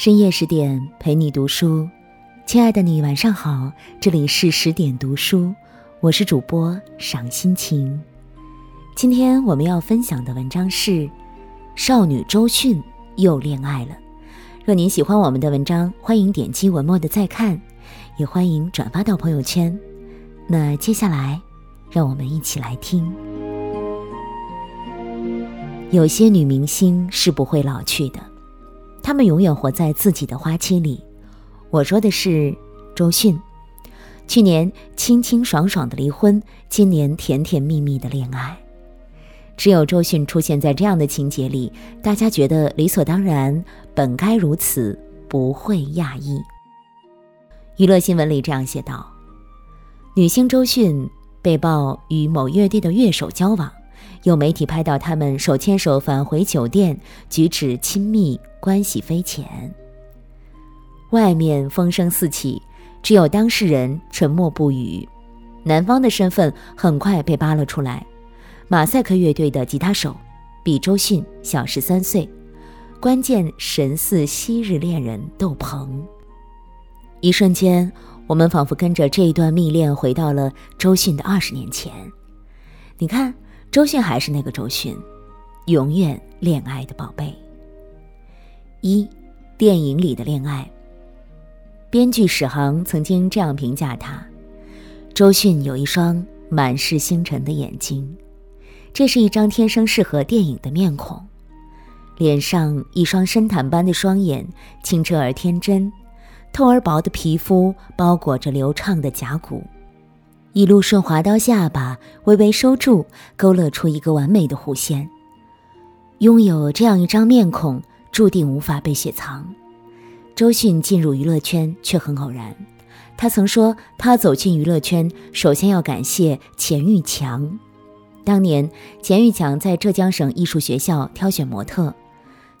深夜十点陪你读书，亲爱的你晚上好，这里是十点读书，我是主播赏心情。今天我们要分享的文章是：少女周迅又恋爱了。若您喜欢我们的文章，欢迎点击文末的再看，也欢迎转发到朋友圈。那接下来，让我们一起来听。有些女明星是不会老去的。他们永远活在自己的花期里。我说的是周迅，去年清清爽爽的离婚，今年甜甜蜜蜜的恋爱。只有周迅出现在这样的情节里，大家觉得理所当然，本该如此，不会讶异。娱乐新闻里这样写道：女星周迅被曝与某乐队的乐手交往。有媒体拍到他们手牵手返回酒店，举止亲密，关系匪浅。外面风声四起，只有当事人沉默不语。男方的身份很快被扒了出来：马赛克乐队的吉他手，比周迅小十三岁，关键神似昔日恋人窦鹏。一瞬间，我们仿佛跟着这一段蜜恋回到了周迅的二十年前。你看。周迅还是那个周迅，永远恋爱的宝贝。一，电影里的恋爱。编剧史航曾经这样评价他：周迅有一双满是星辰的眼睛，这是一张天生适合电影的面孔，脸上一双深潭般的双眼，清澈而天真，透而薄的皮肤包裹着流畅的颊骨。一路顺滑到下巴，微微收住，勾勒出一个完美的弧线。拥有这样一张面孔，注定无法被雪藏。周迅进入娱乐圈却很偶然。他曾说，他走进娱乐圈，首先要感谢钱玉强。当年，钱玉强在浙江省艺术学校挑选模特，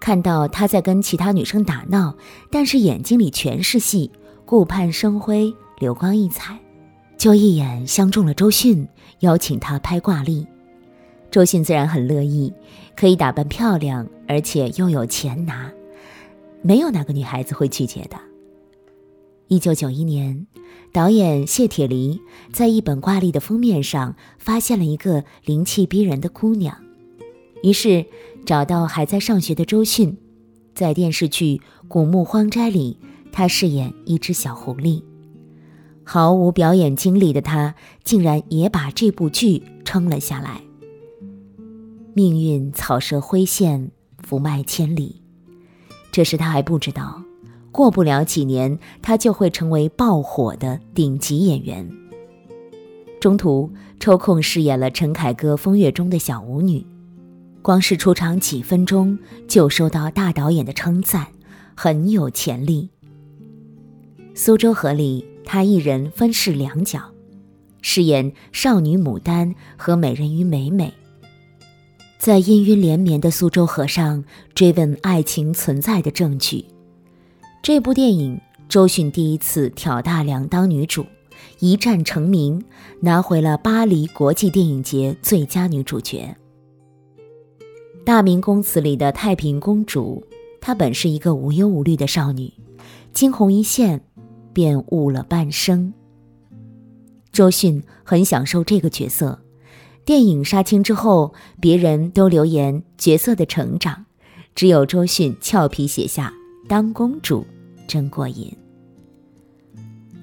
看到他在跟其他女生打闹，但是眼睛里全是戏，顾盼生辉，流光溢彩。就一眼相中了周迅，邀请她拍挂历。周迅自然很乐意，可以打扮漂亮，而且又有钱拿，没有哪个女孩子会拒绝的。一九九一年，导演谢铁骊在一本挂历的封面上发现了一个灵气逼人的姑娘，于是找到还在上学的周迅，在电视剧《古墓荒斋》里，她饰演一只小狐狸。毫无表演经历的他，竟然也把这部剧撑了下来。命运草蛇灰线，福脉千里。这时他还不知道，过不了几年，他就会成为爆火的顶级演员。中途抽空饰演了陈凯歌《风月》中的小舞女，光是出场几分钟就收到大导演的称赞，很有潜力。苏州河里。他一人分饰两角，饰演少女牡丹和美人鱼美美，在氤氲连绵的苏州河上追问爱情存在的证据。这部电影，周迅第一次挑大梁当女主，一战成名，拿回了巴黎国际电影节最佳女主角。《大明宫词》里的太平公主，她本是一个无忧无虑的少女，惊鸿一现。便误了半生。周迅很享受这个角色，电影杀青之后，别人都留言角色的成长，只有周迅俏皮写下“当公主真过瘾”。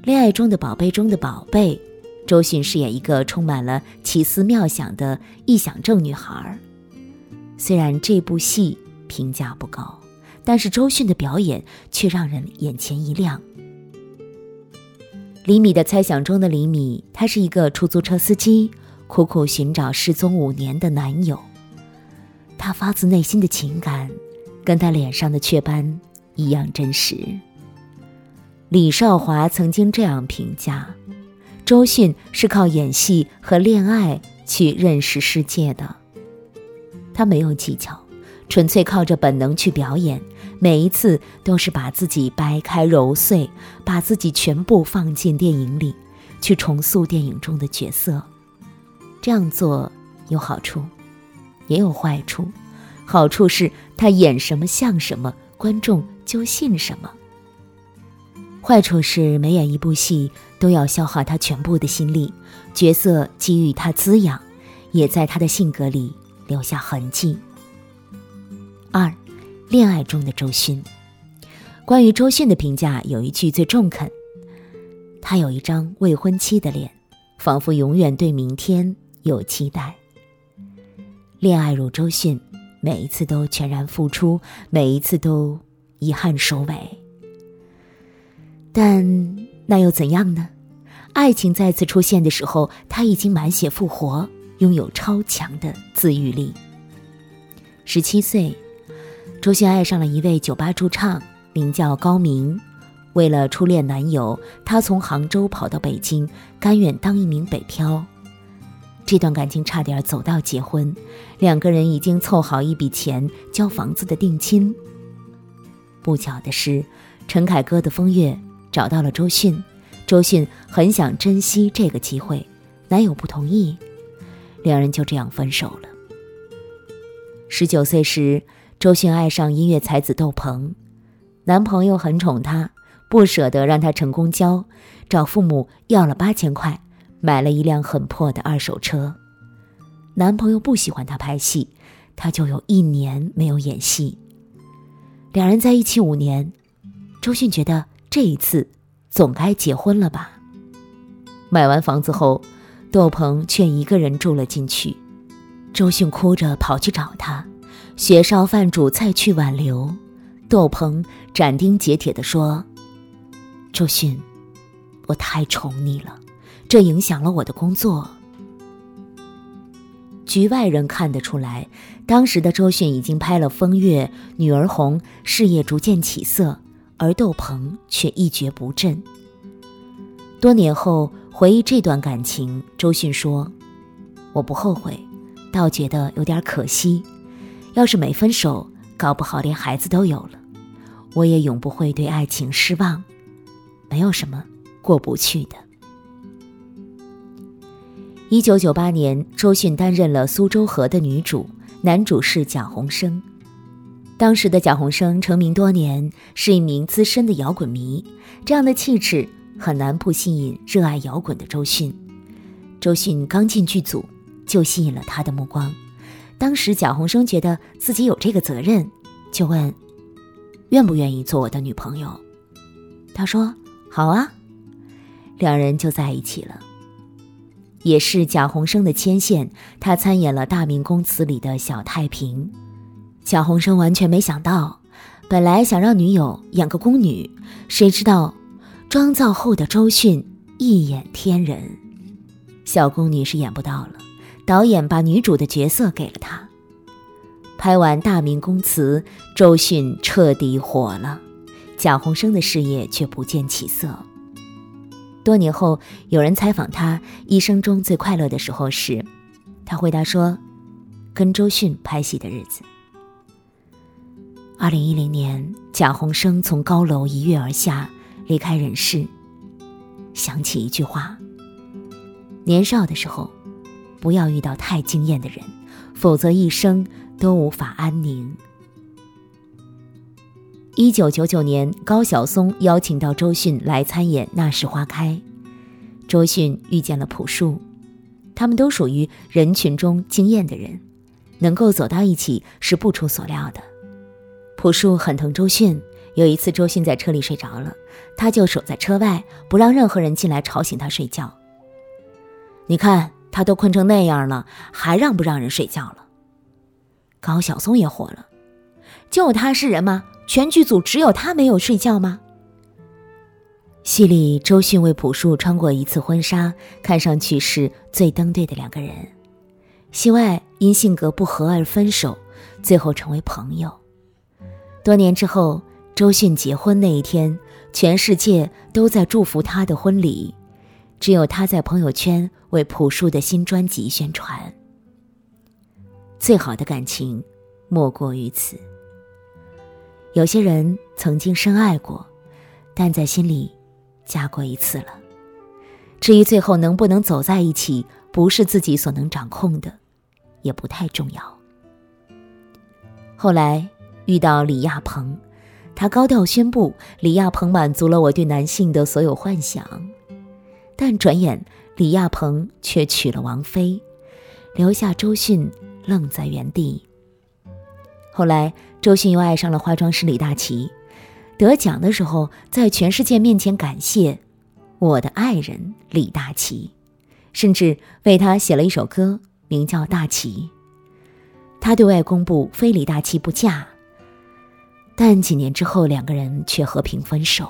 恋爱中的宝贝中的宝贝，周迅饰演一个充满了奇思妙想的臆想症女孩。虽然这部戏评价不高，但是周迅的表演却让人眼前一亮。李米的猜想中的李米，他是一个出租车司机，苦苦寻找失踪五年的男友。他发自内心的情感，跟他脸上的雀斑一样真实。李少华曾经这样评价：周迅是靠演戏和恋爱去认识世界的。他没有技巧，纯粹靠着本能去表演。每一次都是把自己掰开揉碎，把自己全部放进电影里，去重塑电影中的角色。这样做有好处，也有坏处。好处是他演什么像什么，观众就信什么。坏处是每演一部戏都要消耗他全部的心力，角色给予他滋养，也在他的性格里留下痕迹。二，恋爱中的周迅。关于周迅的评价有一句最中肯：他有一张未婚妻的脸，仿佛永远对明天有期待。恋爱如周迅，每一次都全然付出，每一次都遗憾收尾。但那又怎样呢？爱情再次出现的时候，他已经满血复活，拥有超强的自愈力。十七岁，周迅爱上了一位酒吧驻唱，名叫高明。为了初恋男友，她从杭州跑到北京，甘愿当一名北漂。这段感情差点走到结婚，两个人已经凑好一笔钱交房子的定亲。不巧的是，陈凯歌的《风月》。找到了周迅，周迅很想珍惜这个机会，男友不同意，两人就这样分手了。十九岁时，周迅爱上音乐才子窦鹏，男朋友很宠她，不舍得让她乘公交，找父母要了八千块，买了一辆很破的二手车。男朋友不喜欢她拍戏，她就有一年没有演戏。两人在一起五年，周迅觉得。这一次，总该结婚了吧？买完房子后，窦鹏却一个人住了进去。周迅哭着跑去找他，雪烧饭煮菜去挽留。窦鹏斩钉截铁地说：“周迅，我太宠你了，这影响了我的工作。”局外人看得出来，当时的周迅已经拍了《风月》《女儿红》，事业逐渐起色。而窦鹏却一蹶不振。多年后回忆这段感情，周迅说：“我不后悔，倒觉得有点可惜。要是没分手，搞不好连孩子都有了。我也永不会对爱情失望，没有什么过不去的。”一九九八年，周迅担任了《苏州河》的女主，男主是贾宏声。当时的贾宏声成名多年，是一名资深的摇滚迷，这样的气质很难不吸引热爱摇滚的周迅。周迅刚进剧组，就吸引了他的目光。当时贾宏声觉得自己有这个责任，就问：“愿不愿意做我的女朋友？”他说：“好啊。”两人就在一起了。也是贾宏声的牵线，他参演了《大明宫词》里的小太平。贾宏声完全没想到，本来想让女友演个宫女，谁知道妆造后的周迅一眼天人，小宫女是演不到了。导演把女主的角色给了她。拍完《大明宫词》，周迅彻底火了，贾宏声的事业却不见起色。多年后，有人采访他一生中最快乐的时候时，他回答说：“跟周迅拍戏的日子。”二零一零年，贾宏声从高楼一跃而下，离开人世。想起一句话：年少的时候，不要遇到太惊艳的人，否则一生都无法安宁。一九九九年，高晓松邀请到周迅来参演《那时花开》，周迅遇见了朴树，他们都属于人群中惊艳的人，能够走到一起是不出所料的。朴树很疼周迅，有一次周迅在车里睡着了，他就守在车外，不让任何人进来吵醒他睡觉。你看他都困成那样了，还让不让人睡觉了？高晓松也火了，就他是人吗？全剧组只有他没有睡觉吗？戏里周迅为朴树穿过一次婚纱，看上去是最登对的两个人。戏外因性格不合而分手，最后成为朋友。多年之后，周迅结婚那一天，全世界都在祝福她的婚礼，只有她在朋友圈为朴树的新专辑宣传。最好的感情，莫过于此。有些人曾经深爱过，但在心里加过一次了。至于最后能不能走在一起，不是自己所能掌控的，也不太重要。后来。遇到李亚鹏，他高调宣布李亚鹏满足了我对男性的所有幻想，但转眼李亚鹏却娶了王菲，留下周迅愣在原地。后来，周迅又爱上了化妆师李大齐，得奖的时候在全世界面前感谢我的爱人李大齐，甚至为他写了一首歌，名叫《大齐》。他对外公布非李大齐不嫁。但几年之后，两个人却和平分手。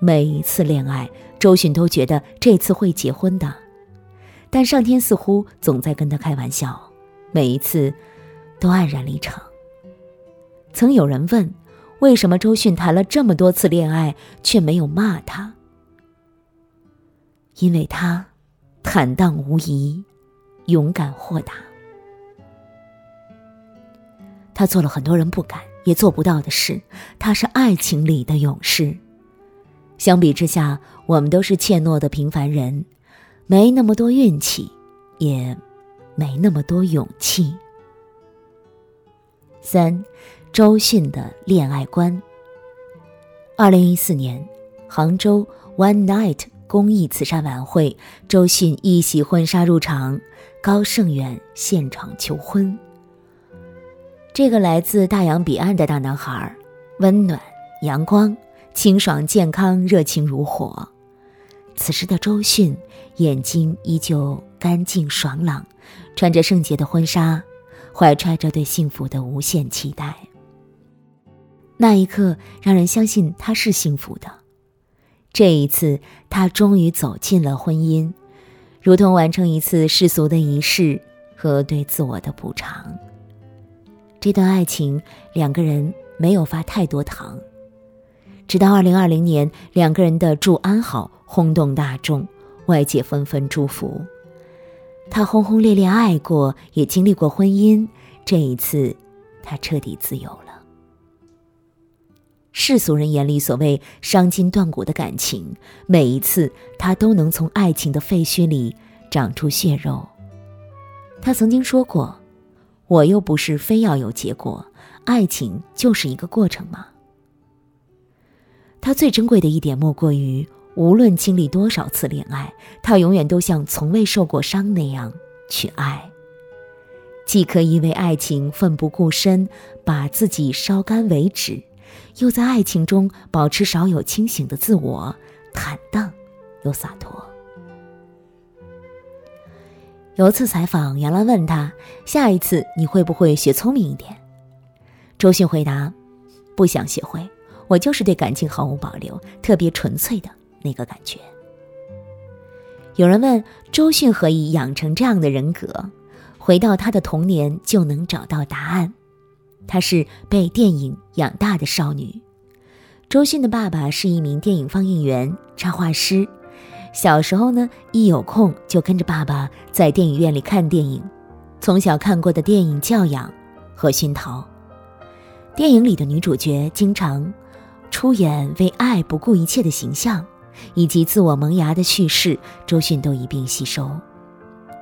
每一次恋爱，周迅都觉得这次会结婚的，但上天似乎总在跟他开玩笑，每一次都黯然离场。曾有人问，为什么周迅谈了这么多次恋爱却没有骂他？因为他坦荡无疑，勇敢豁达。他做了很多人不敢。也做不到的事，他是爱情里的勇士。相比之下，我们都是怯懦的平凡人，没那么多运气，也没那么多勇气。三，周迅的恋爱观。二零一四年，杭州 One Night 公益慈善晚会，周迅一袭婚纱入场，高胜远现场求婚。这个来自大洋彼岸的大男孩，温暖、阳光、清爽、健康、热情如火。此时的周迅，眼睛依旧干净爽朗，穿着圣洁的婚纱，怀揣着对幸福的无限期待。那一刻，让人相信他是幸福的。这一次，他终于走进了婚姻，如同完成一次世俗的仪式和对自我的补偿。这段爱情，两个人没有发太多糖。直到二零二零年，两个人的祝安好轰动大众，外界纷纷祝福。他轰轰烈烈爱过，也经历过婚姻，这一次，他彻底自由了。世俗人眼里所谓伤筋断骨的感情，每一次他都能从爱情的废墟里长出血肉。他曾经说过。我又不是非要有结果，爱情就是一个过程嘛。他最珍贵的一点莫过于，无论经历多少次恋爱，他永远都像从未受过伤那样去爱。既可以为爱情奋不顾身，把自己烧干为止，又在爱情中保持少有清醒的自我，坦荡又洒脱。有次采访，杨澜问他：“下一次你会不会学聪明一点？”周迅回答：“不想学会，我就是对感情毫无保留，特别纯粹的那个感觉。”有人问周迅何以养成这样的人格？回到她的童年就能找到答案。她是被电影养大的少女。周迅的爸爸是一名电影放映员、插画师。小时候呢，一有空就跟着爸爸在电影院里看电影，从小看过的电影教养和熏陶。电影里的女主角经常出演为爱不顾一切的形象，以及自我萌芽的叙事，周迅都一并吸收。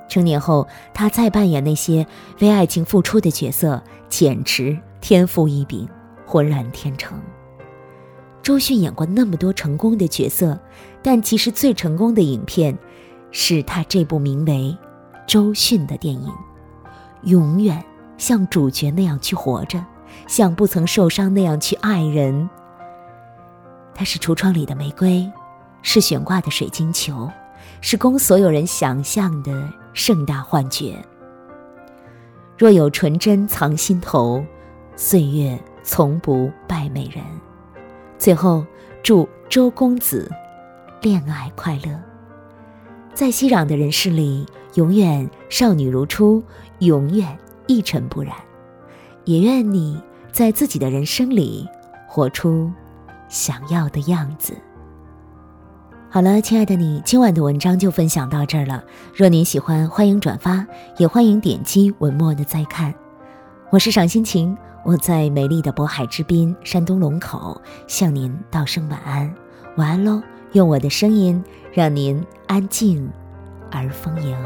成年后，她再扮演那些为爱情付出的角色，简直天赋异禀，浑然天成。周迅演过那么多成功的角色，但其实最成功的影片，是他这部名为《周迅》的电影。永远像主角那样去活着，像不曾受伤那样去爱人。它是橱窗里的玫瑰，是悬挂的水晶球，是供所有人想象的盛大幻觉。若有纯真藏心头，岁月从不败美人。最后，祝周公子恋爱快乐，在熙攘的人世里，永远少女如初，永远一尘不染。也愿你在自己的人生里活出想要的样子。好了，亲爱的你，今晚的文章就分享到这儿了。若您喜欢，欢迎转发，也欢迎点击文末的再看。我是赏心情。我在美丽的渤海之滨，山东龙口，向您道声晚安，晚安喽！用我的声音让您安静而丰盈。